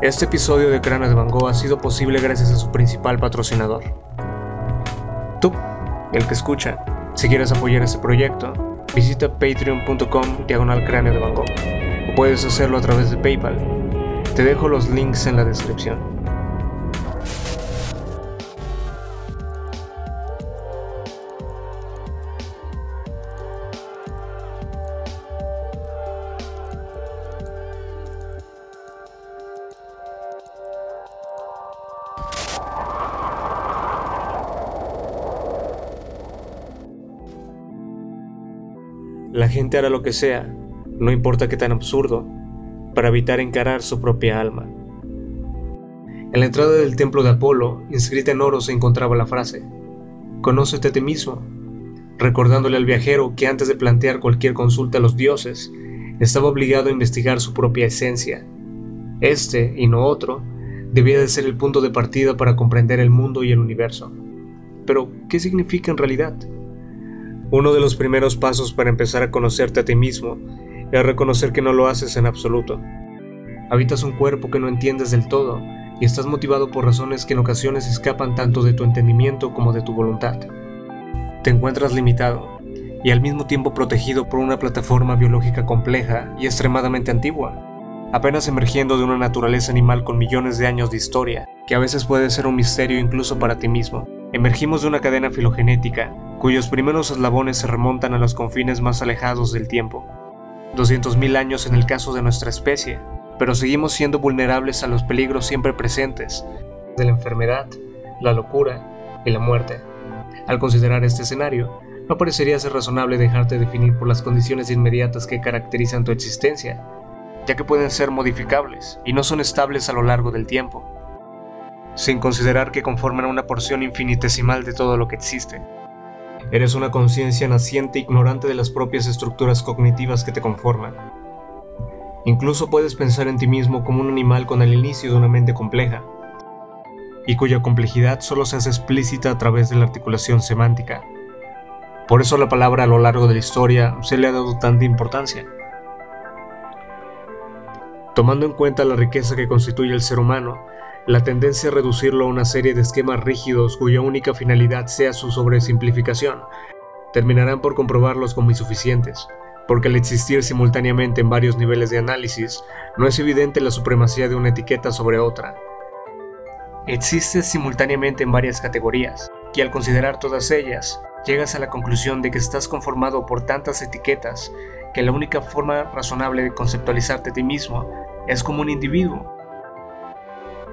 Este episodio de Cráneo de Van Gogh ha sido posible gracias a su principal patrocinador. Tú, el que escucha, si quieres apoyar este proyecto, visita patreon.com diagonal cráneo de Van Gogh o puedes hacerlo a través de PayPal. Te dejo los links en la descripción. La gente hará lo que sea, no importa qué tan absurdo, para evitar encarar su propia alma. En la entrada del templo de Apolo, inscrita en oro, se encontraba la frase, Conócete a ti mismo, recordándole al viajero que antes de plantear cualquier consulta a los dioses, estaba obligado a investigar su propia esencia. Este, y no otro, debía de ser el punto de partida para comprender el mundo y el universo. Pero, ¿qué significa en realidad? Uno de los primeros pasos para empezar a conocerte a ti mismo es reconocer que no lo haces en absoluto. Habitas un cuerpo que no entiendes del todo y estás motivado por razones que en ocasiones escapan tanto de tu entendimiento como de tu voluntad. Te encuentras limitado y al mismo tiempo protegido por una plataforma biológica compleja y extremadamente antigua, apenas emergiendo de una naturaleza animal con millones de años de historia, que a veces puede ser un misterio incluso para ti mismo. Emergimos de una cadena filogenética cuyos primeros eslabones se remontan a los confines más alejados del tiempo. 200.000 años en el caso de nuestra especie, pero seguimos siendo vulnerables a los peligros siempre presentes, de la enfermedad, la locura y la muerte. Al considerar este escenario, no parecería ser razonable dejarte definir por las condiciones inmediatas que caracterizan tu existencia, ya que pueden ser modificables y no son estables a lo largo del tiempo, sin considerar que conforman una porción infinitesimal de todo lo que existe. Eres una conciencia naciente ignorante de las propias estructuras cognitivas que te conforman. Incluso puedes pensar en ti mismo como un animal con el inicio de una mente compleja, y cuya complejidad solo se hace explícita a través de la articulación semántica. Por eso la palabra a lo largo de la historia se le ha dado tanta importancia. Tomando en cuenta la riqueza que constituye el ser humano, la tendencia a reducirlo a una serie de esquemas rígidos cuya única finalidad sea su sobresimplificación, terminarán por comprobarlos como insuficientes, porque al existir simultáneamente en varios niveles de análisis, no es evidente la supremacía de una etiqueta sobre otra. Existe simultáneamente en varias categorías, y al considerar todas ellas, llegas a la conclusión de que estás conformado por tantas etiquetas que la única forma razonable de conceptualizarte a ti mismo es como un individuo,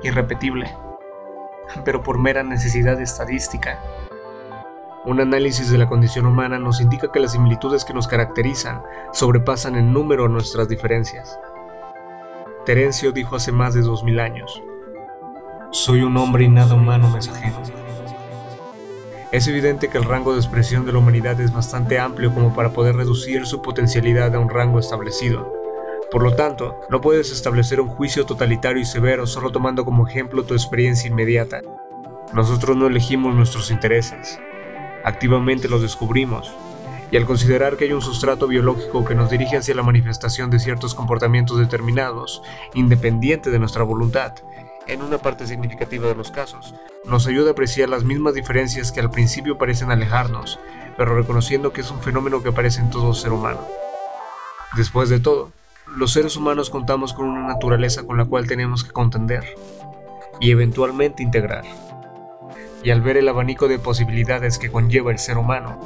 irrepetible, pero por mera necesidad estadística. Un análisis de la condición humana nos indica que las similitudes que nos caracterizan sobrepasan en número nuestras diferencias. Terencio dijo hace más de dos mil años, soy un hombre y nada humano mensajero. Es evidente que el rango de expresión de la humanidad es bastante amplio como para poder reducir su potencialidad a un rango establecido, por lo tanto, no puedes establecer un juicio totalitario y severo solo tomando como ejemplo tu experiencia inmediata. Nosotros no elegimos nuestros intereses, activamente los descubrimos, y al considerar que hay un sustrato biológico que nos dirige hacia la manifestación de ciertos comportamientos determinados, independiente de nuestra voluntad, en una parte significativa de los casos, nos ayuda a apreciar las mismas diferencias que al principio parecen alejarnos, pero reconociendo que es un fenómeno que aparece en todo ser humano. Después de todo, los seres humanos contamos con una naturaleza con la cual tenemos que contender y eventualmente integrar. Y al ver el abanico de posibilidades que conlleva el ser humano,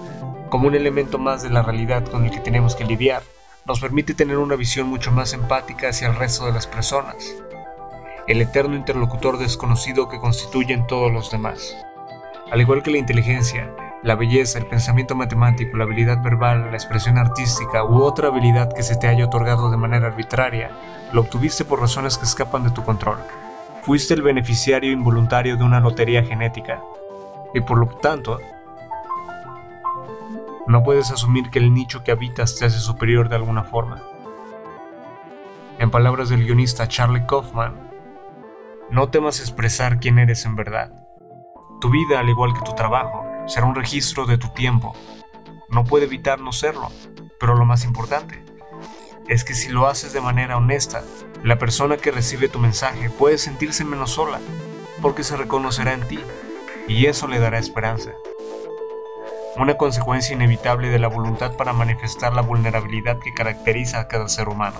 como un elemento más de la realidad con el que tenemos que lidiar, nos permite tener una visión mucho más empática hacia el resto de las personas, el eterno interlocutor desconocido que constituyen todos los demás. Al igual que la inteligencia, la belleza, el pensamiento matemático, la habilidad verbal, la expresión artística u otra habilidad que se te haya otorgado de manera arbitraria, lo obtuviste por razones que escapan de tu control. Fuiste el beneficiario involuntario de una lotería genética, y por lo tanto, no puedes asumir que el nicho que habitas te hace superior de alguna forma. En palabras del guionista Charlie Kaufman, no temas expresar quién eres en verdad. Tu vida, al igual que tu trabajo, será un registro de tu tiempo. No puede evitar no serlo, pero lo más importante es que si lo haces de manera honesta, la persona que recibe tu mensaje puede sentirse menos sola, porque se reconocerá en ti, y eso le dará esperanza. Una consecuencia inevitable de la voluntad para manifestar la vulnerabilidad que caracteriza a cada ser humano.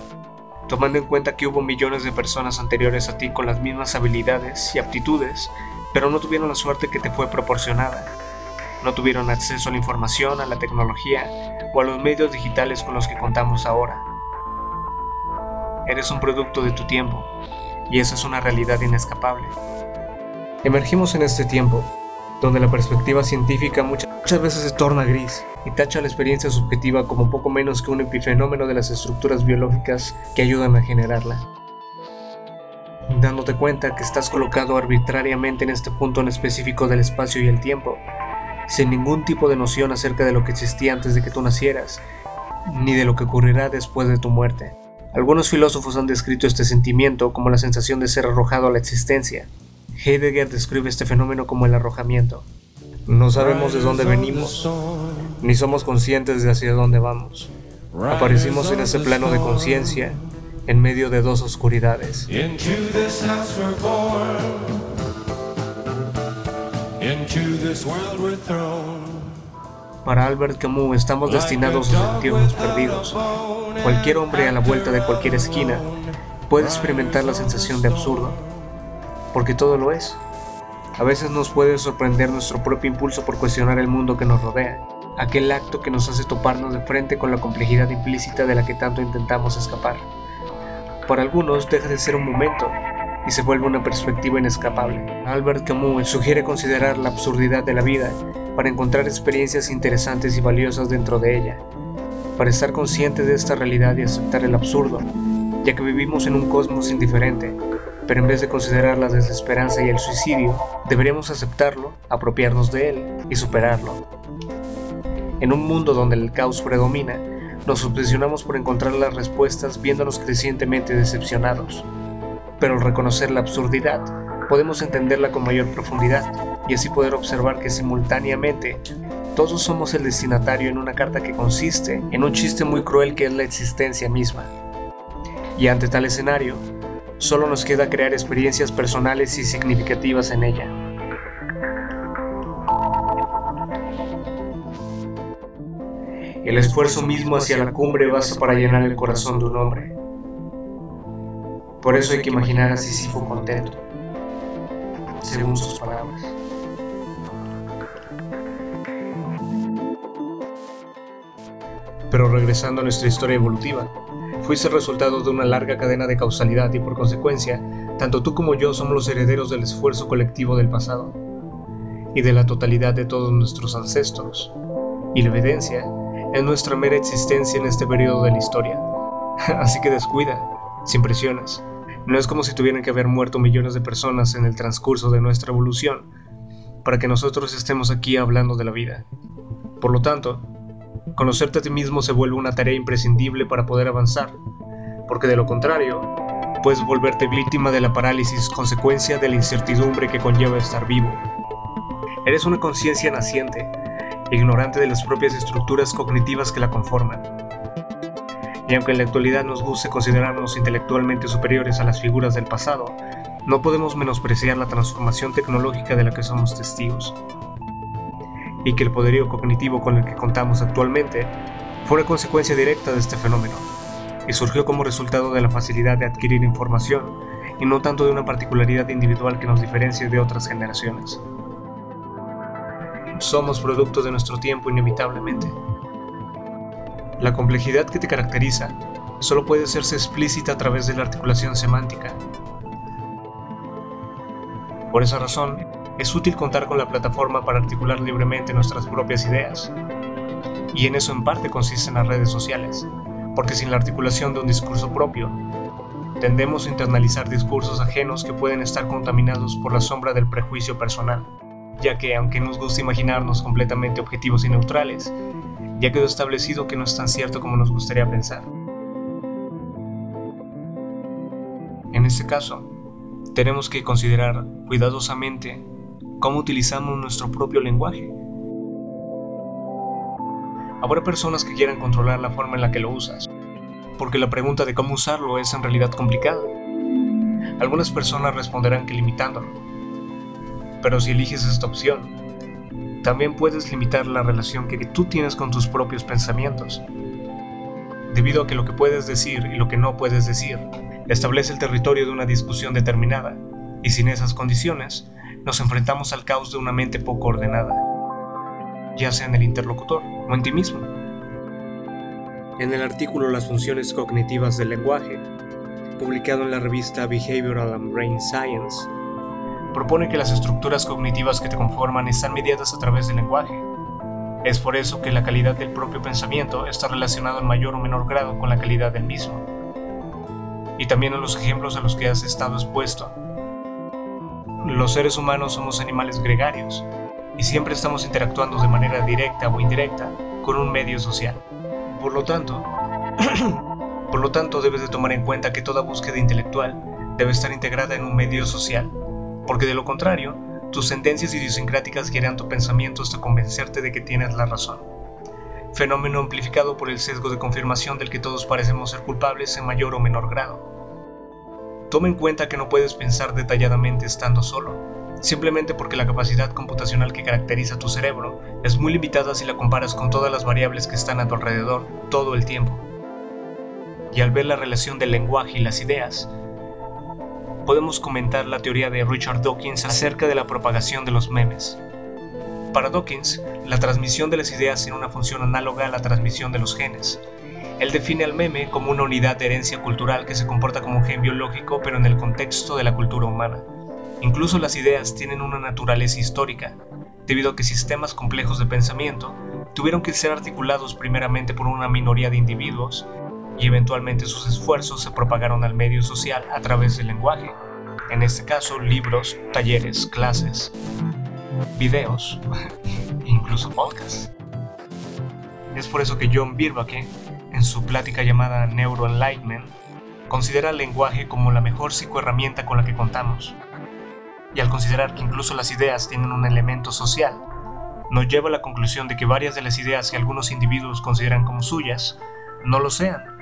Tomando en cuenta que hubo millones de personas anteriores a ti con las mismas habilidades y aptitudes, pero no tuvieron la suerte que te fue proporcionada. No tuvieron acceso a la información, a la tecnología o a los medios digitales con los que contamos ahora. Eres un producto de tu tiempo, y eso es una realidad inescapable. Emergimos en este tiempo, donde la perspectiva científica muchas, veces se torna gris y tacha la experiencia subjetiva como poco menos que un epifenómeno de las estructuras biológicas que ayudan a generarla. Dándote cuenta que estás colocado arbitrariamente en este punto en específico del espacio y el tiempo, sin ningún tipo de noción acerca de lo que existía antes de que tú nacieras, ni de lo que ocurrirá después de tu muerte. Algunos filósofos han descrito este sentimiento como la sensación de ser arrojado a la existencia. Heidegger describe este fenómeno como el arrojamiento. No sabemos de dónde venimos, ni somos conscientes de hacia dónde vamos. Aparecimos en ese plano de conciencia, en medio de dos oscuridades. Para Albert Camus estamos destinados a sentirnos perdidos. Cualquier hombre a la vuelta de cualquier esquina puede experimentar la sensación de absurdo, porque todo lo es. A veces nos puede sorprender nuestro propio impulso por cuestionar el mundo que nos rodea, aquel acto que nos hace toparnos de frente con la complejidad implícita de la que tanto intentamos escapar. Para algunos deja de ser un momento y se vuelve una perspectiva inescapable. Albert Camus sugiere considerar la absurdidad de la vida para encontrar experiencias interesantes y valiosas dentro de ella, para estar consciente de esta realidad y aceptar el absurdo, ya que vivimos en un cosmos indiferente, pero en vez de considerar la desesperanza y el suicidio, deberíamos aceptarlo, apropiarnos de él y superarlo. En un mundo donde el caos predomina, nos obsesionamos por encontrar las respuestas viéndonos crecientemente decepcionados. Pero al reconocer la absurdidad, podemos entenderla con mayor profundidad y así poder observar que simultáneamente todos somos el destinatario en una carta que consiste en un chiste muy cruel que es la existencia misma. Y ante tal escenario, solo nos queda crear experiencias personales y significativas en ella. El esfuerzo mismo hacia la cumbre basta para llenar el corazón de un hombre. Por eso hay que imaginar a Sísifo contento según sus palabras. Pero regresando a nuestra historia evolutiva, fuiste el resultado de una larga cadena de causalidad y por consecuencia, tanto tú como yo somos los herederos del esfuerzo colectivo del pasado y de la totalidad de todos nuestros ancestros. Y la evidencia es nuestra mera existencia en este periodo de la historia. Así que descuida, sin presiones, no es como si tuvieran que haber muerto millones de personas en el transcurso de nuestra evolución para que nosotros estemos aquí hablando de la vida. Por lo tanto, conocerte a ti mismo se vuelve una tarea imprescindible para poder avanzar, porque de lo contrario, puedes volverte víctima de la parálisis consecuencia de la incertidumbre que conlleva estar vivo. Eres una conciencia naciente, ignorante de las propias estructuras cognitivas que la conforman y aunque en la actualidad nos guste considerarnos intelectualmente superiores a las figuras del pasado, no podemos menospreciar la transformación tecnológica de la que somos testigos. Y que el poderío cognitivo con el que contamos actualmente fue una consecuencia directa de este fenómeno, y surgió como resultado de la facilidad de adquirir información, y no tanto de una particularidad individual que nos diferencie de otras generaciones. Somos producto de nuestro tiempo inevitablemente. La complejidad que te caracteriza solo puede hacerse explícita a través de la articulación semántica. Por esa razón, es útil contar con la plataforma para articular libremente nuestras propias ideas. Y en eso en parte consisten las redes sociales, porque sin la articulación de un discurso propio, tendemos a internalizar discursos ajenos que pueden estar contaminados por la sombra del prejuicio personal, ya que aunque nos gusta imaginarnos completamente objetivos y neutrales, ya quedó establecido que no es tan cierto como nos gustaría pensar. En este caso, tenemos que considerar cuidadosamente cómo utilizamos nuestro propio lenguaje. Habrá personas que quieran controlar la forma en la que lo usas, porque la pregunta de cómo usarlo es en realidad complicada. Algunas personas responderán que limitándolo. Pero si eliges esta opción, también puedes limitar la relación que tú tienes con tus propios pensamientos. Debido a que lo que puedes decir y lo que no puedes decir establece el territorio de una discusión determinada, y sin esas condiciones, nos enfrentamos al caos de una mente poco ordenada, ya sea en el interlocutor o en ti mismo. En el artículo Las funciones cognitivas del lenguaje, publicado en la revista Behavioral and Brain Science, propone que las estructuras cognitivas que te conforman están mediadas a través del lenguaje. Es por eso que la calidad del propio pensamiento está relacionado en mayor o menor grado con la calidad del mismo. Y también en los ejemplos a los que has estado expuesto, los seres humanos somos animales gregarios y siempre estamos interactuando de manera directa o indirecta con un medio social. Por lo tanto, por lo tanto debes de tomar en cuenta que toda búsqueda intelectual debe estar integrada en un medio social, porque de lo contrario, tus tendencias idiosincráticas guiarán tu pensamiento hasta convencerte de que tienes la razón. Fenómeno amplificado por el sesgo de confirmación del que todos parecemos ser culpables en mayor o menor grado. Toma en cuenta que no puedes pensar detalladamente estando solo, simplemente porque la capacidad computacional que caracteriza tu cerebro es muy limitada si la comparas con todas las variables que están a tu alrededor todo el tiempo. Y al ver la relación del lenguaje y las ideas, podemos comentar la teoría de Richard Dawkins acerca de la propagación de los memes. Para Dawkins, la transmisión de las ideas tiene una función análoga a la transmisión de los genes, él define al meme como una unidad de herencia cultural que se comporta como un gen biológico pero en el contexto de la cultura humana. Incluso las ideas tienen una naturaleza histórica, debido a que sistemas complejos de pensamiento tuvieron que ser articulados primeramente por una minoría de individuos y eventualmente sus esfuerzos se propagaron al medio social a través del lenguaje, en este caso libros, talleres, clases, videos, incluso podcasts. Es por eso que John Birbake en su plática llamada Neuroenlightenment, considera el lenguaje como la mejor psicoherramienta con la que contamos. Y al considerar que incluso las ideas tienen un elemento social, nos lleva a la conclusión de que varias de las ideas que algunos individuos consideran como suyas no lo sean,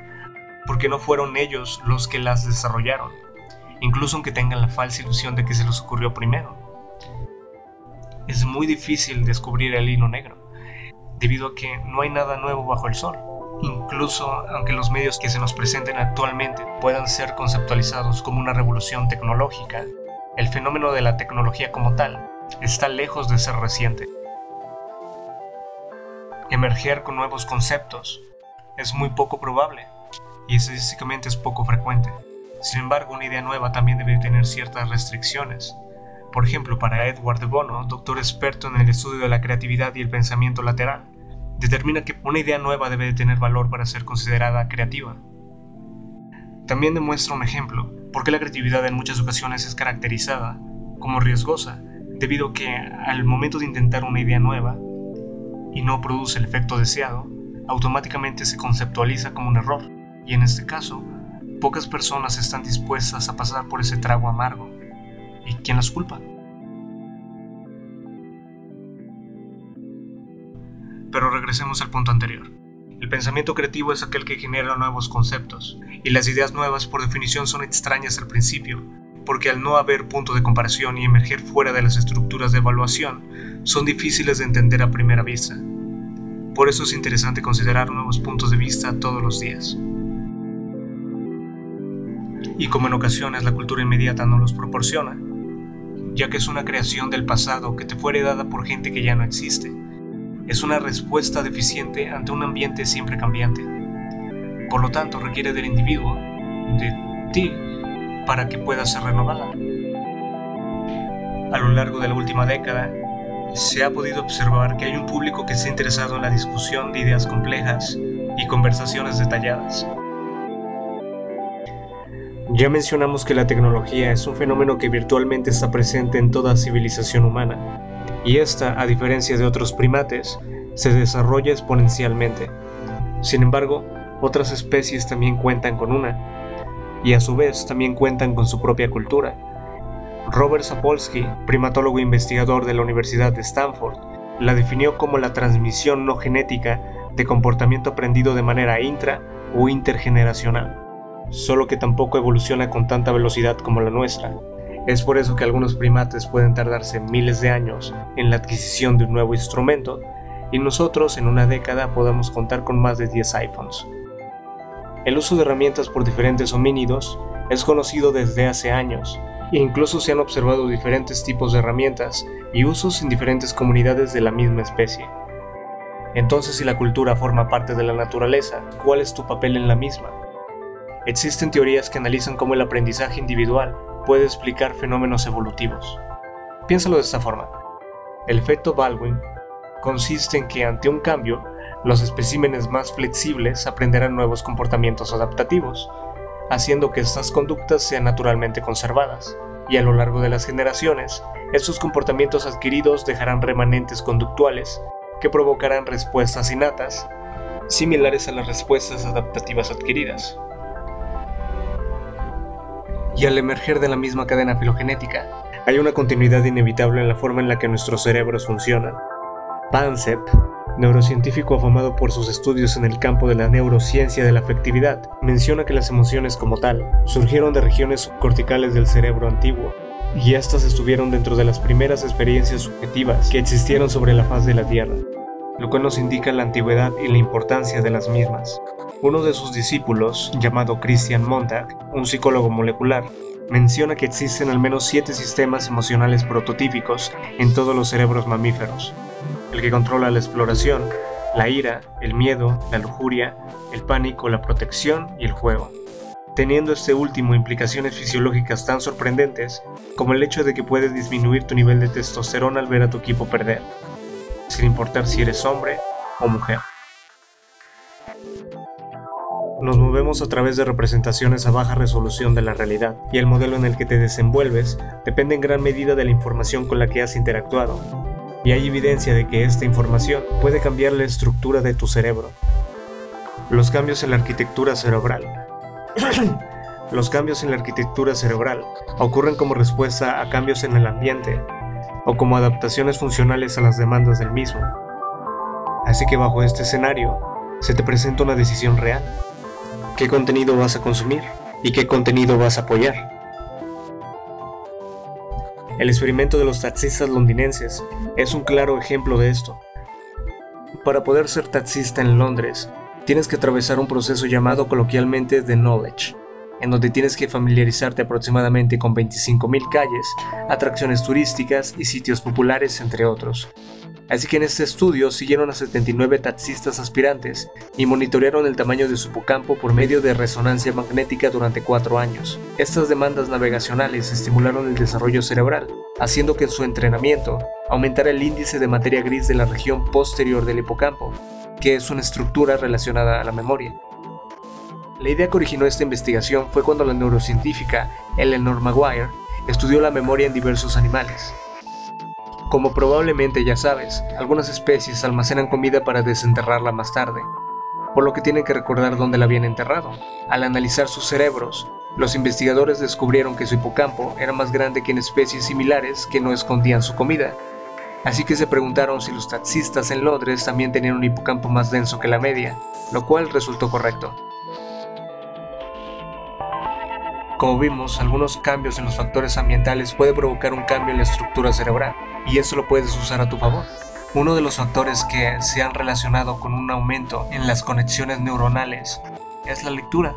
porque no fueron ellos los que las desarrollaron, incluso aunque tengan la falsa ilusión de que se les ocurrió primero. Es muy difícil descubrir el hilo negro, debido a que no hay nada nuevo bajo el sol. Incluso aunque los medios que se nos presenten actualmente puedan ser conceptualizados como una revolución tecnológica, el fenómeno de la tecnología como tal está lejos de ser reciente. Emerger con nuevos conceptos es muy poco probable y estadísticamente es poco frecuente. Sin embargo, una idea nueva también debe tener ciertas restricciones. Por ejemplo, para Edward de Bono, doctor experto en el estudio de la creatividad y el pensamiento lateral, determina que una idea nueva debe de tener valor para ser considerada creativa. También demuestra un ejemplo por qué la creatividad en muchas ocasiones es caracterizada como riesgosa, debido a que al momento de intentar una idea nueva y no produce el efecto deseado, automáticamente se conceptualiza como un error, y en este caso, pocas personas están dispuestas a pasar por ese trago amargo. ¿Y quién las culpa? Pero regresemos al punto anterior. El pensamiento creativo es aquel que genera nuevos conceptos, y las ideas nuevas por definición son extrañas al principio, porque al no haber punto de comparación y emerger fuera de las estructuras de evaluación, son difíciles de entender a primera vista. Por eso es interesante considerar nuevos puntos de vista todos los días. Y como en ocasiones la cultura inmediata no los proporciona, ya que es una creación del pasado que te fue heredada por gente que ya no existe, es una respuesta deficiente ante un ambiente siempre cambiante. Por lo tanto, requiere del individuo, de ti, para que pueda ser renovada. A lo largo de la última década, se ha podido observar que hay un público que está interesado en la discusión de ideas complejas y conversaciones detalladas. Ya mencionamos que la tecnología es un fenómeno que virtualmente está presente en toda civilización humana y esta, a diferencia de otros primates, se desarrolla exponencialmente. Sin embargo, otras especies también cuentan con una, y a su vez también cuentan con su propia cultura. Robert Sapolsky, primatólogo investigador de la Universidad de Stanford, la definió como la transmisión no genética de comportamiento aprendido de manera intra o intergeneracional, solo que tampoco evoluciona con tanta velocidad como la nuestra. Es por eso que algunos primates pueden tardarse miles de años en la adquisición de un nuevo instrumento y nosotros en una década podamos contar con más de 10 iPhones. El uso de herramientas por diferentes homínidos es conocido desde hace años e incluso se han observado diferentes tipos de herramientas y usos en diferentes comunidades de la misma especie. Entonces, si la cultura forma parte de la naturaleza, ¿cuál es tu papel en la misma? Existen teorías que analizan cómo el aprendizaje individual puede explicar fenómenos evolutivos. Piénsalo de esta forma. El efecto Baldwin consiste en que ante un cambio, los especímenes más flexibles aprenderán nuevos comportamientos adaptativos, haciendo que estas conductas sean naturalmente conservadas, y a lo largo de las generaciones, estos comportamientos adquiridos dejarán remanentes conductuales que provocarán respuestas innatas, similares a las respuestas adaptativas adquiridas. Y al emerger de la misma cadena filogenética, hay una continuidad inevitable en la forma en la que nuestros cerebros funcionan. Pansep neurocientífico afamado por sus estudios en el campo de la neurociencia de la afectividad, menciona que las emociones como tal surgieron de regiones corticales del cerebro antiguo, y estas estuvieron dentro de las primeras experiencias subjetivas que existieron sobre la faz de la Tierra, lo cual nos indica la antigüedad y la importancia de las mismas. Uno de sus discípulos, llamado Christian Montag, un psicólogo molecular, menciona que existen al menos siete sistemas emocionales prototípicos en todos los cerebros mamíferos, el que controla la exploración, la ira, el miedo, la lujuria, el pánico, la protección y el juego, teniendo este último implicaciones fisiológicas tan sorprendentes como el hecho de que puedes disminuir tu nivel de testosterona al ver a tu equipo perder, sin importar si eres hombre o mujer. Nos movemos a través de representaciones a baja resolución de la realidad, y el modelo en el que te desenvuelves depende en gran medida de la información con la que has interactuado, y hay evidencia de que esta información puede cambiar la estructura de tu cerebro. Los cambios en la arquitectura cerebral. Los cambios en la arquitectura cerebral ocurren como respuesta a cambios en el ambiente o como adaptaciones funcionales a las demandas del mismo. Así que bajo este escenario, se te presenta una decisión real. ¿Qué contenido vas a consumir? ¿Y qué contenido vas a apoyar? El experimento de los taxistas londinenses es un claro ejemplo de esto. Para poder ser taxista en Londres, tienes que atravesar un proceso llamado coloquialmente de knowledge, en donde tienes que familiarizarte aproximadamente con 25.000 calles, atracciones turísticas y sitios populares, entre otros. Así que en este estudio siguieron a 79 taxistas aspirantes y monitorearon el tamaño de su hipocampo por medio de resonancia magnética durante cuatro años. Estas demandas navegacionales estimularon el desarrollo cerebral, haciendo que en su entrenamiento aumentara el índice de materia gris de la región posterior del hipocampo, que es una estructura relacionada a la memoria. La idea que originó esta investigación fue cuando la neurocientífica Eleanor Maguire estudió la memoria en diversos animales. Como probablemente ya sabes, algunas especies almacenan comida para desenterrarla más tarde, por lo que tienen que recordar dónde la habían enterrado. Al analizar sus cerebros, los investigadores descubrieron que su hipocampo era más grande que en especies similares que no escondían su comida. Así que se preguntaron si los taxistas en Londres también tenían un hipocampo más denso que la media, lo cual resultó correcto. Como vimos, algunos cambios en los factores ambientales puede provocar un cambio en la estructura cerebral y eso lo puedes usar a tu favor. Uno de los factores que se han relacionado con un aumento en las conexiones neuronales es la lectura,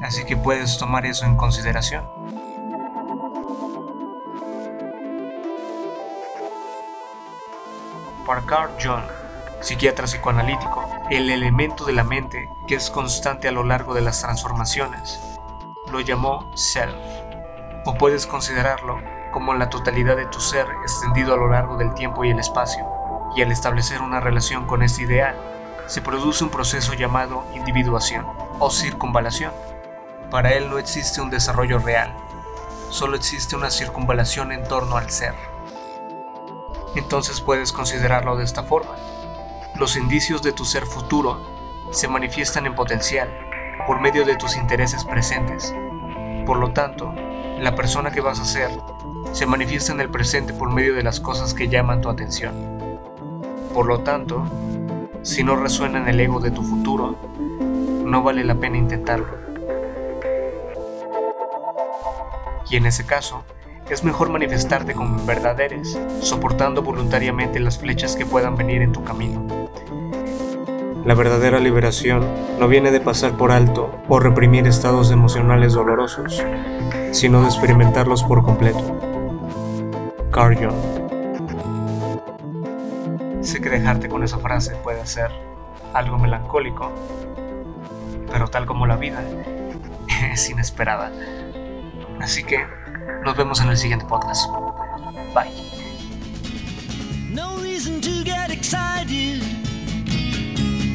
así que puedes tomar eso en consideración. Parker John, psiquiatra psicoanalítico, el elemento de la mente que es constante a lo largo de las transformaciones, lo llamó self, o puedes considerarlo como la totalidad de tu ser extendido a lo largo del tiempo y el espacio, y al establecer una relación con este ideal, se produce un proceso llamado individuación o circunvalación. Para él no existe un desarrollo real, solo existe una circunvalación en torno al ser. Entonces puedes considerarlo de esta forma. Los indicios de tu ser futuro se manifiestan en potencial por medio de tus intereses presentes. Por lo tanto, la persona que vas a ser se manifiesta en el presente por medio de las cosas que llaman tu atención. Por lo tanto, si no resuena en el ego de tu futuro, no vale la pena intentarlo. Y en ese caso, es mejor manifestarte como verdad eres, soportando voluntariamente las flechas que puedan venir en tu camino. La verdadera liberación no viene de pasar por alto o reprimir estados emocionales dolorosos, sino de experimentarlos por completo. Carl Sé que dejarte con esa frase puede ser algo melancólico, pero tal como la vida, es inesperada. Así que nos vemos en el siguiente podcast. Bye.